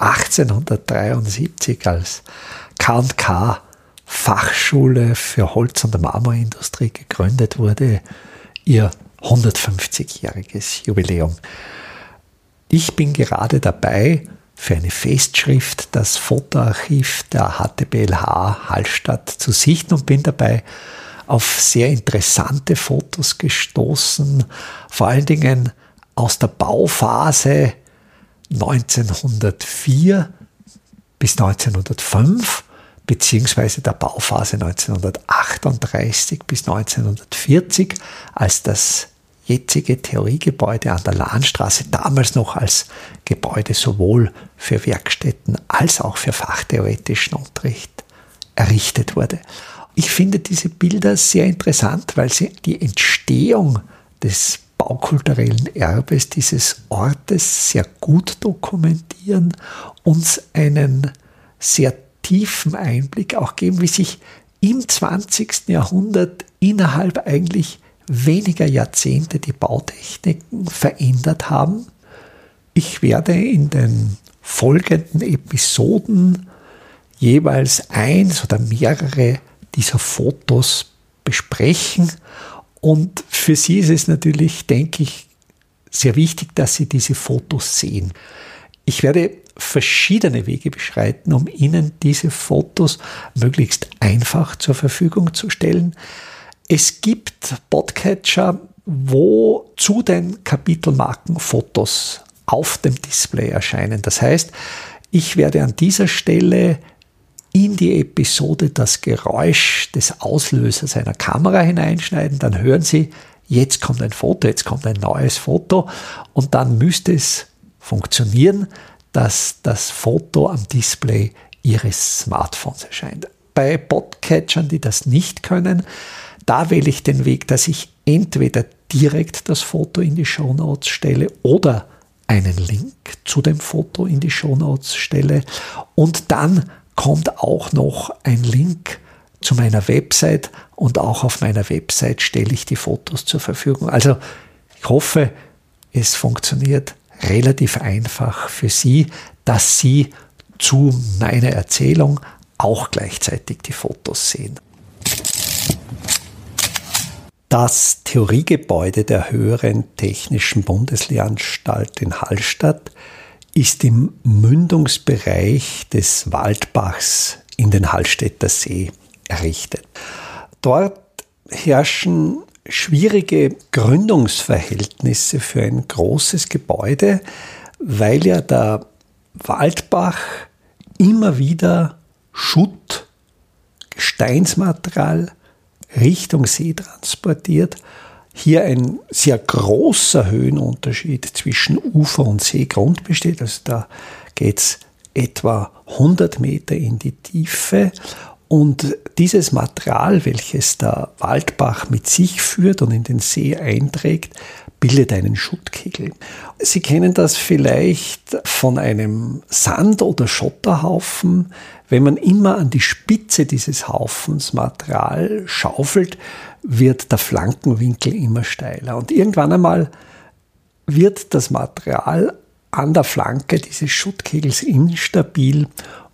1873 als K&K Fachschule für Holz- und Marmorindustrie gegründet wurde, ihr 150-jähriges Jubiläum. Ich bin gerade dabei, für eine Festschrift das Fotoarchiv der HTBLH Hallstatt zu sichten und bin dabei auf sehr interessante Fotos gestoßen, vor allen Dingen aus der Bauphase 1904 bis 1905 beziehungsweise der Bauphase 1938 bis 1940, als das jetzige Theoriegebäude an der Lahnstraße damals noch als Gebäude sowohl für Werkstätten als auch für fachtheoretischen Unterricht errichtet wurde. Ich finde diese Bilder sehr interessant, weil sie die Entstehung des baukulturellen Erbes dieses Ortes sehr gut dokumentieren, uns einen sehr tiefen Einblick auch geben, wie sich im 20. Jahrhundert innerhalb eigentlich weniger Jahrzehnte die Bautechniken verändert haben. Ich werde in den folgenden Episoden jeweils eins oder mehrere dieser Fotos besprechen. Und für Sie ist es natürlich, denke ich, sehr wichtig, dass Sie diese Fotos sehen. Ich werde verschiedene Wege beschreiten, um Ihnen diese Fotos möglichst einfach zur Verfügung zu stellen. Es gibt Podcatcher, wo zu den Kapitelmarken Fotos auf dem Display erscheinen. Das heißt, ich werde an dieser Stelle in die Episode das Geräusch des Auslösers einer Kamera hineinschneiden, dann hören Sie, jetzt kommt ein Foto, jetzt kommt ein neues Foto und dann müsste es funktionieren, dass das Foto am Display Ihres Smartphones erscheint. Bei Podcatchern, die das nicht können, da wähle ich den Weg, dass ich entweder direkt das Foto in die Show Notes stelle oder einen Link zu dem Foto in die Show Notes stelle und dann kommt auch noch ein Link zu meiner Website und auch auf meiner Website stelle ich die Fotos zur Verfügung. Also ich hoffe, es funktioniert relativ einfach für Sie, dass Sie zu meiner Erzählung auch gleichzeitig die Fotos sehen. Das Theoriegebäude der Höheren Technischen Bundeslehranstalt in Hallstatt ist im Mündungsbereich des Waldbachs in den Hallstätter See errichtet. Dort herrschen schwierige Gründungsverhältnisse für ein großes Gebäude, weil ja der Waldbach immer wieder Schutt, Gesteinsmaterial Richtung See transportiert hier ein sehr großer Höhenunterschied zwischen Ufer und Seegrund besteht. Also da geht es etwa 100 Meter in die Tiefe. Und dieses Material, welches der Waldbach mit sich führt und in den See einträgt, bildet einen Schuttkegel. Sie kennen das vielleicht von einem Sand- oder Schotterhaufen. Wenn man immer an die Spitze dieses Haufens Material schaufelt, wird der Flankenwinkel immer steiler. Und irgendwann einmal wird das Material an der Flanke dieses Schuttkegels instabil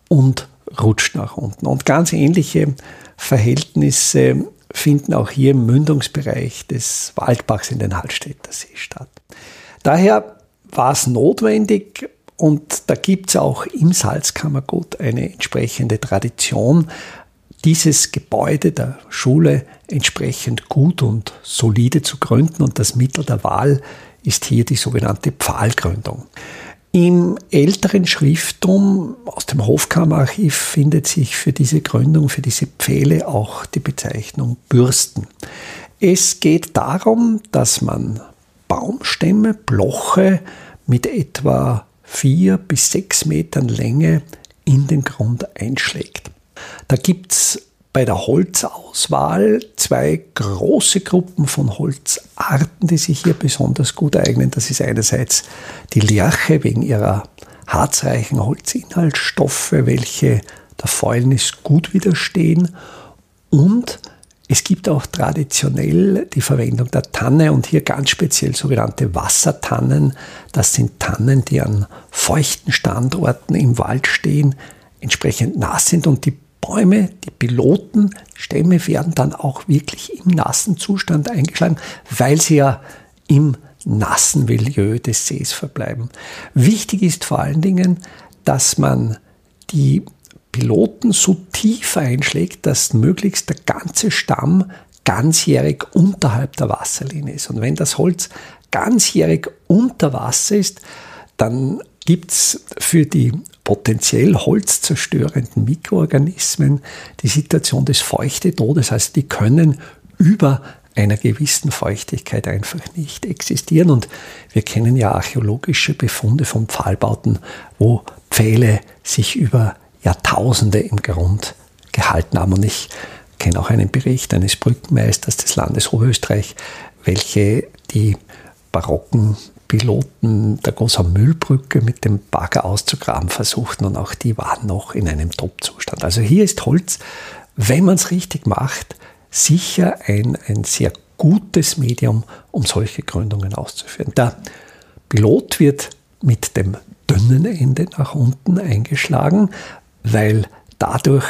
und rutscht nach unten. Und ganz ähnliche Verhältnisse finden auch hier im Mündungsbereich des Waldbachs in den Hallstätter See statt. Daher war es notwendig, und da gibt es auch im Salzkammergut eine entsprechende Tradition, dieses Gebäude der Schule entsprechend gut und solide zu gründen. Und das Mittel der Wahl ist hier die sogenannte Pfahlgründung. Im älteren Schrifttum aus dem Hofkammerarchiv findet sich für diese Gründung, für diese Pfähle auch die Bezeichnung Bürsten. Es geht darum, dass man Baumstämme, Bloche mit etwa vier bis sechs Metern Länge in den Grund einschlägt. Da gibt es bei der Holzauswahl zwei große Gruppen von Holzarten, die sich hier besonders gut eignen. Das ist einerseits die Lerche wegen ihrer harzreichen Holzinhaltsstoffe, welche der Fäulnis gut widerstehen. Und es gibt auch traditionell die Verwendung der Tanne und hier ganz speziell sogenannte Wassertannen. Das sind Tannen, die an feuchten Standorten im Wald stehen, entsprechend nass sind und die Bäume, die Pilotenstämme werden dann auch wirklich im nassen Zustand eingeschlagen, weil sie ja im nassen Milieu des Sees verbleiben. Wichtig ist vor allen Dingen, dass man die Piloten so tief einschlägt, dass möglichst der ganze Stamm ganzjährig unterhalb der Wasserlinie ist. Und wenn das Holz ganzjährig unter Wasser ist, dann gibt es für die potenziell holzzerstörenden Mikroorganismen die Situation des Feuchtetodes. Also die können über einer gewissen Feuchtigkeit einfach nicht existieren. Und wir kennen ja archäologische Befunde von Pfahlbauten, wo Pfähle sich über Jahrtausende im Grund gehalten haben. Und ich kenne auch einen Bericht eines Brückenmeisters des Landes Oberösterreich, welche die barocken Piloten der großen Müllbrücke mit dem Bagger auszugraben versuchten und auch die waren noch in einem Top-Zustand. Also hier ist Holz, wenn man es richtig macht, sicher ein, ein sehr gutes Medium, um solche Gründungen auszuführen. Der Pilot wird mit dem dünnen Ende nach unten eingeschlagen, weil dadurch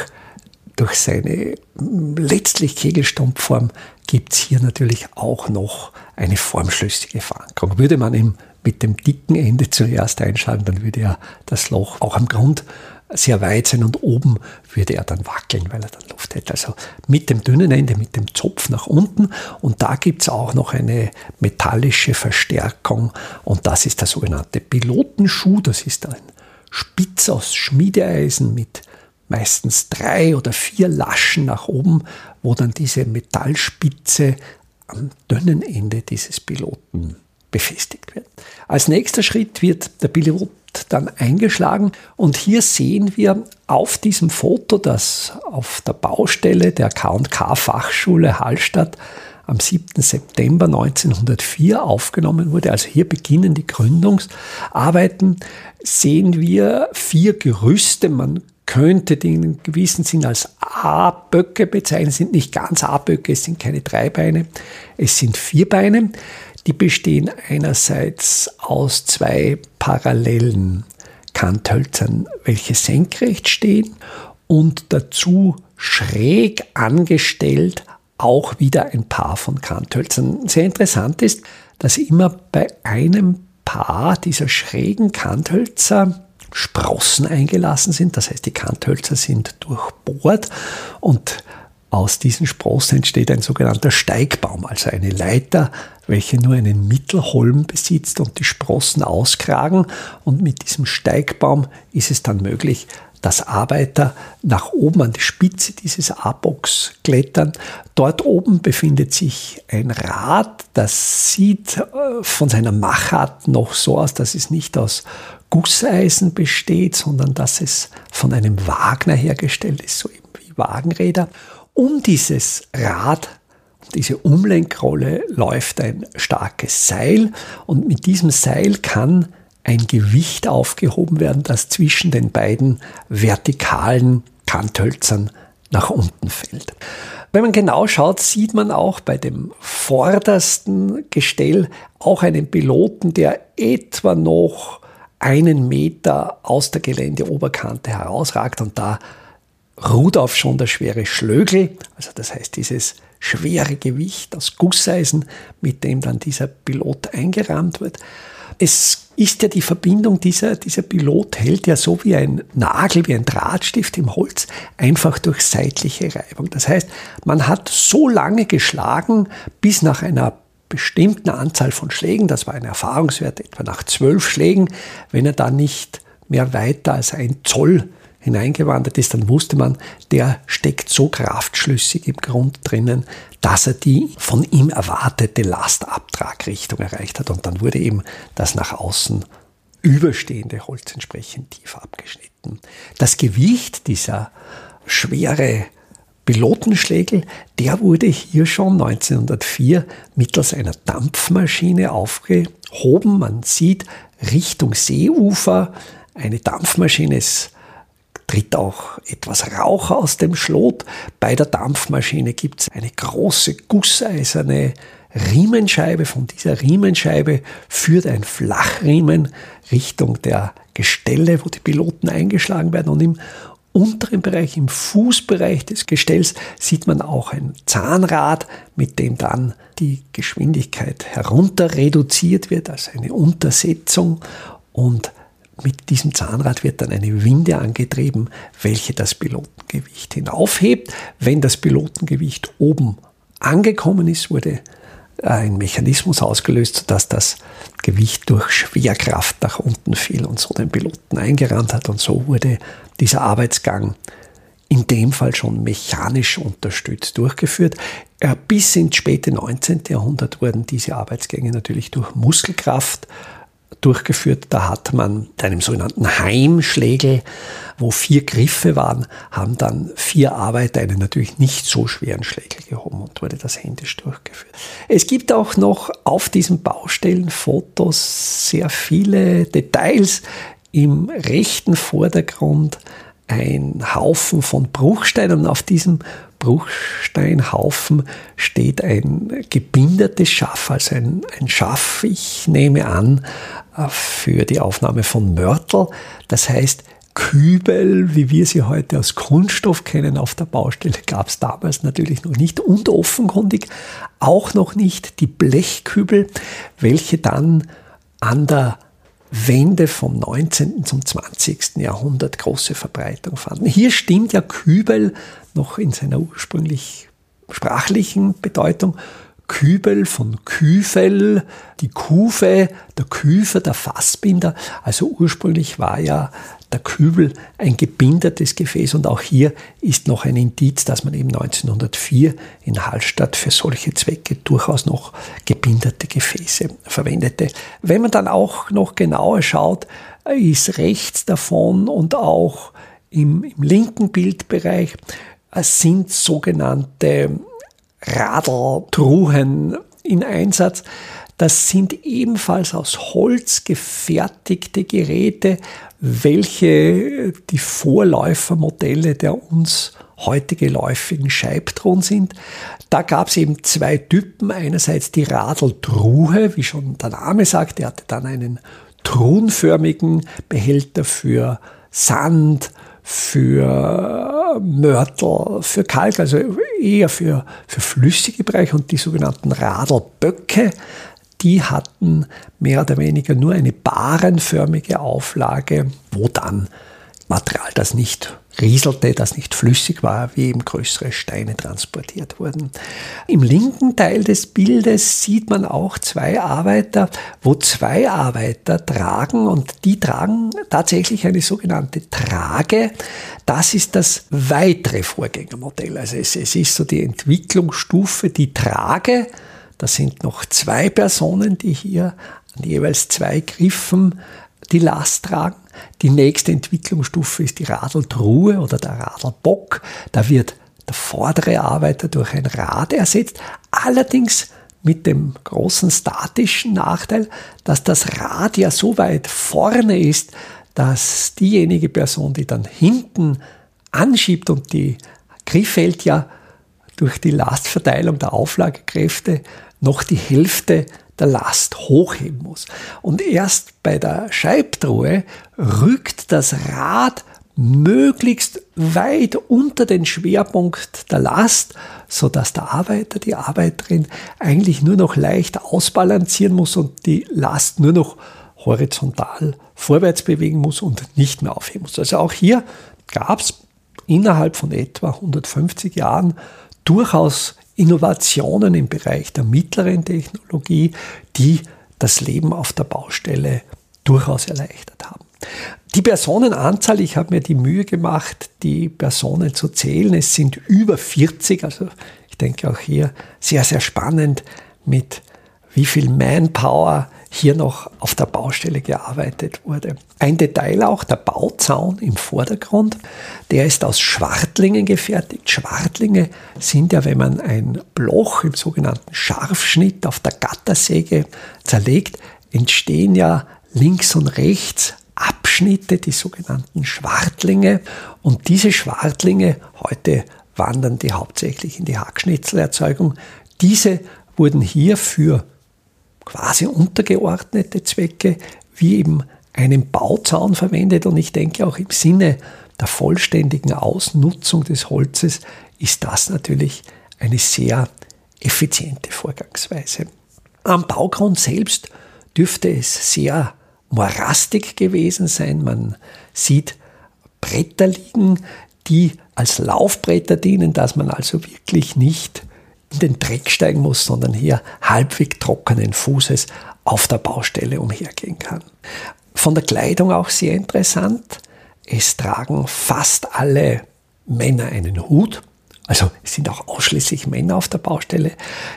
durch seine letztlich Kegelstumpfform gibt es hier natürlich auch noch eine formschlüssige Verankerung. Würde man ihn mit dem dicken Ende zuerst einschlagen, dann würde ja das Loch auch am Grund sehr weit sein und oben würde er dann wackeln, weil er dann Luft hätte. Also mit dem dünnen Ende, mit dem Zopf nach unten und da gibt es auch noch eine metallische Verstärkung und das ist der sogenannte Pilotenschuh. Das ist ein Spitz aus Schmiedeeisen mit meistens drei oder vier Laschen nach oben, wo dann diese Metallspitze am dünnen Ende dieses Piloten befestigt wird. Als nächster Schritt wird der Pilot dann eingeschlagen und hier sehen wir auf diesem Foto, das auf der Baustelle der K&K Fachschule Hallstatt am 7. September 1904 aufgenommen wurde, also hier beginnen die Gründungsarbeiten, sehen wir vier Gerüste. Man könnte die in gewissem Sinn als A-Böcke bezeichnen, sind nicht ganz A-Böcke, es sind keine Dreibeine, es sind Vierbeine. Die bestehen einerseits aus zwei parallelen Kanthölzern, welche senkrecht stehen und dazu schräg angestellt auch wieder ein Paar von Kanthölzern. Sehr interessant ist, dass immer bei einem Paar dieser schrägen Kanthölzer Sprossen eingelassen sind. Das heißt, die Kanthölzer sind durchbohrt und aus diesen Sprossen entsteht ein sogenannter Steigbaum, also eine Leiter, welche nur einen Mittelholm besitzt und die Sprossen auskragen. Und mit diesem Steigbaum ist es dann möglich, dass Arbeiter nach oben an die Spitze dieses A-Box klettern. Dort oben befindet sich ein Rad, das sieht äh, von seiner Machart noch so aus, dass es nicht aus Gusseisen besteht, sondern dass es von einem Wagner hergestellt ist, so eben wie Wagenräder. Um dieses Rad, diese Umlenkrolle läuft ein starkes Seil und mit diesem Seil kann ein Gewicht aufgehoben werden, das zwischen den beiden vertikalen Kanthölzern nach unten fällt. Wenn man genau schaut, sieht man auch bei dem vordersten Gestell auch einen Piloten, der etwa noch einen Meter aus der Geländeoberkante herausragt und da ruht auf schon der schwere Schlögel, also das heißt dieses schwere Gewicht aus Gusseisen, mit dem dann dieser Pilot eingerahmt wird. Es ist ja die Verbindung, dieser, dieser Pilot hält ja so wie ein Nagel, wie ein Drahtstift im Holz, einfach durch seitliche Reibung. Das heißt, man hat so lange geschlagen, bis nach einer bestimmten Anzahl von Schlägen, das war ein Erfahrungswert etwa nach zwölf Schlägen, wenn er da nicht mehr weiter als ein Zoll hineingewandert ist, dann wusste man, der steckt so kraftschlüssig im Grund drinnen, dass er die von ihm erwartete Lastabtragrichtung erreicht hat. Und dann wurde eben das nach außen überstehende Holz entsprechend tief abgeschnitten. Das Gewicht dieser schwere Pilotenschlägel, der wurde hier schon 1904 mittels einer Dampfmaschine aufgehoben. Man sieht Richtung Seeufer eine Dampfmaschine. Es tritt auch etwas Rauch aus dem Schlot. Bei der Dampfmaschine gibt es eine große gusseiserne Riemenscheibe. Von dieser Riemenscheibe führt ein Flachriemen Richtung der Gestelle, wo die Piloten eingeschlagen werden. Und im unteren Bereich, im Fußbereich des Gestells, sieht man auch ein Zahnrad, mit dem dann die Geschwindigkeit herunter reduziert wird, also eine Untersetzung. Und mit diesem Zahnrad wird dann eine Winde angetrieben, welche das Pilotengewicht hinaufhebt. Wenn das Pilotengewicht oben angekommen ist, wurde ein Mechanismus ausgelöst, sodass das Gewicht durch Schwerkraft nach unten fiel und so den Piloten eingerannt hat. Und so wurde dieser Arbeitsgang in dem Fall schon mechanisch unterstützt durchgeführt. Äh, bis ins späte 19. Jahrhundert wurden diese Arbeitsgänge natürlich durch Muskelkraft durchgeführt. Da hat man mit einem sogenannten Heimschlägel, wo vier Griffe waren, haben dann vier Arbeiter einen natürlich nicht so schweren Schlägel gehoben und wurde das händisch durchgeführt. Es gibt auch noch auf diesen Baustellenfotos sehr viele Details. Im rechten Vordergrund ein Haufen von Bruchsteinen und auf diesem Bruchsteinhaufen steht ein gebindertes Schaff, also ein, ein Schaff, ich nehme an, äh, für die Aufnahme von Mörtel. Das heißt, Kübel, wie wir sie heute aus Kunststoff kennen, auf der Baustelle gab es damals natürlich noch nicht und offenkundig auch noch nicht die Blechkübel, welche dann an der Wende vom 19. zum 20. Jahrhundert große Verbreitung fanden. Hier stimmt ja Kübel noch in seiner ursprünglich sprachlichen Bedeutung. Kübel von Küfel, die Kufe, der Küfer, der Fassbinder. Also ursprünglich war ja der Kübel ein gebindertes Gefäß und auch hier ist noch ein Indiz, dass man eben 1904 in Hallstatt für solche Zwecke durchaus noch gebinderte Gefäße verwendete. Wenn man dann auch noch genauer schaut, ist rechts davon und auch im, im linken Bildbereich sind sogenannte Radeltruhen in Einsatz. Das sind ebenfalls aus Holz gefertigte Geräte, welche die Vorläufermodelle der uns heute geläufigen Scheibtruhen sind. Da gab es eben zwei Typen. Einerseits die Radeltruhe, wie schon der Name sagt, der hatte dann einen truhenförmigen Behälter für Sand, für Mörtel, für Kalk, also eher für, für flüssige Bereiche und die sogenannten Radelböcke, die hatten mehr oder weniger nur eine barenförmige Auflage, wo dann Material, das nicht rieselte, das nicht flüssig war, wie eben größere Steine transportiert wurden. Im linken Teil des Bildes sieht man auch zwei Arbeiter, wo zwei Arbeiter tragen und die tragen tatsächlich eine sogenannte Trage. Das ist das weitere Vorgängermodell. Also es, es ist so die Entwicklungsstufe, die Trage. Das sind noch zwei Personen, die hier an jeweils zwei Griffen die Last tragen. Die nächste Entwicklungsstufe ist die Radeltruhe oder der Radelbock. Da wird der vordere Arbeiter durch ein Rad ersetzt. Allerdings mit dem großen statischen Nachteil, dass das Rad ja so weit vorne ist, dass diejenige Person, die dann hinten anschiebt und die Griff hält ja durch die Lastverteilung der Auflagekräfte noch die Hälfte der Last hochheben muss. Und erst bei der Scheibtruhe rückt das Rad möglichst weit unter den Schwerpunkt der Last, so dass der Arbeiter, die Arbeiterin eigentlich nur noch leicht ausbalancieren muss und die Last nur noch horizontal vorwärts bewegen muss und nicht mehr aufheben muss. Also auch hier gab es innerhalb von etwa 150 Jahren durchaus Innovationen im Bereich der mittleren Technologie, die das Leben auf der Baustelle durchaus erleichtert haben. Die Personenanzahl, ich habe mir die Mühe gemacht, die Personen zu zählen. Es sind über 40, also ich denke auch hier sehr, sehr spannend, mit wie viel Manpower hier noch auf der Baustelle gearbeitet wurde. Ein Detail auch, der Bauzaun im Vordergrund, der ist aus Schwartlingen gefertigt. Schwartlinge sind ja, wenn man ein Bloch im sogenannten Scharfschnitt auf der Gattersäge zerlegt, entstehen ja links und rechts Abschnitte, die sogenannten Schwartlinge. Und diese Schwartlinge, heute wandern die hauptsächlich in die Hackschnitzelerzeugung, diese wurden hier für quasi untergeordnete Zwecke wie eben einen Bauzaun verwendet. Und ich denke auch im Sinne der vollständigen Ausnutzung des Holzes ist das natürlich eine sehr effiziente Vorgangsweise. Am Baugrund selbst dürfte es sehr morastig gewesen sein. Man sieht Bretter liegen, die als Laufbretter dienen, dass man also wirklich nicht in den Dreck steigen muss, sondern hier halbwegs trockenen Fußes auf der Baustelle umhergehen kann. Von der Kleidung auch sehr interessant. Es tragen fast alle Männer einen Hut. Also es sind auch ausschließlich Männer auf der Baustelle.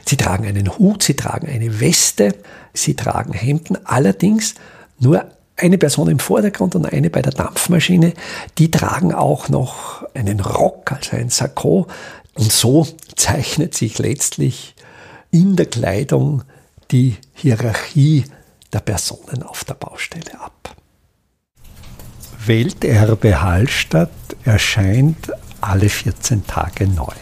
Sie tragen einen Hut, sie tragen eine Weste, sie tragen Hemden. Allerdings nur eine Person im Vordergrund und eine bei der Dampfmaschine. Die tragen auch noch einen Rock, also ein Sakko. Und so zeichnet sich letztlich in der Kleidung die Hierarchie der Personen auf der Baustelle ab. Welterbe Hallstatt erscheint alle 14 Tage neu.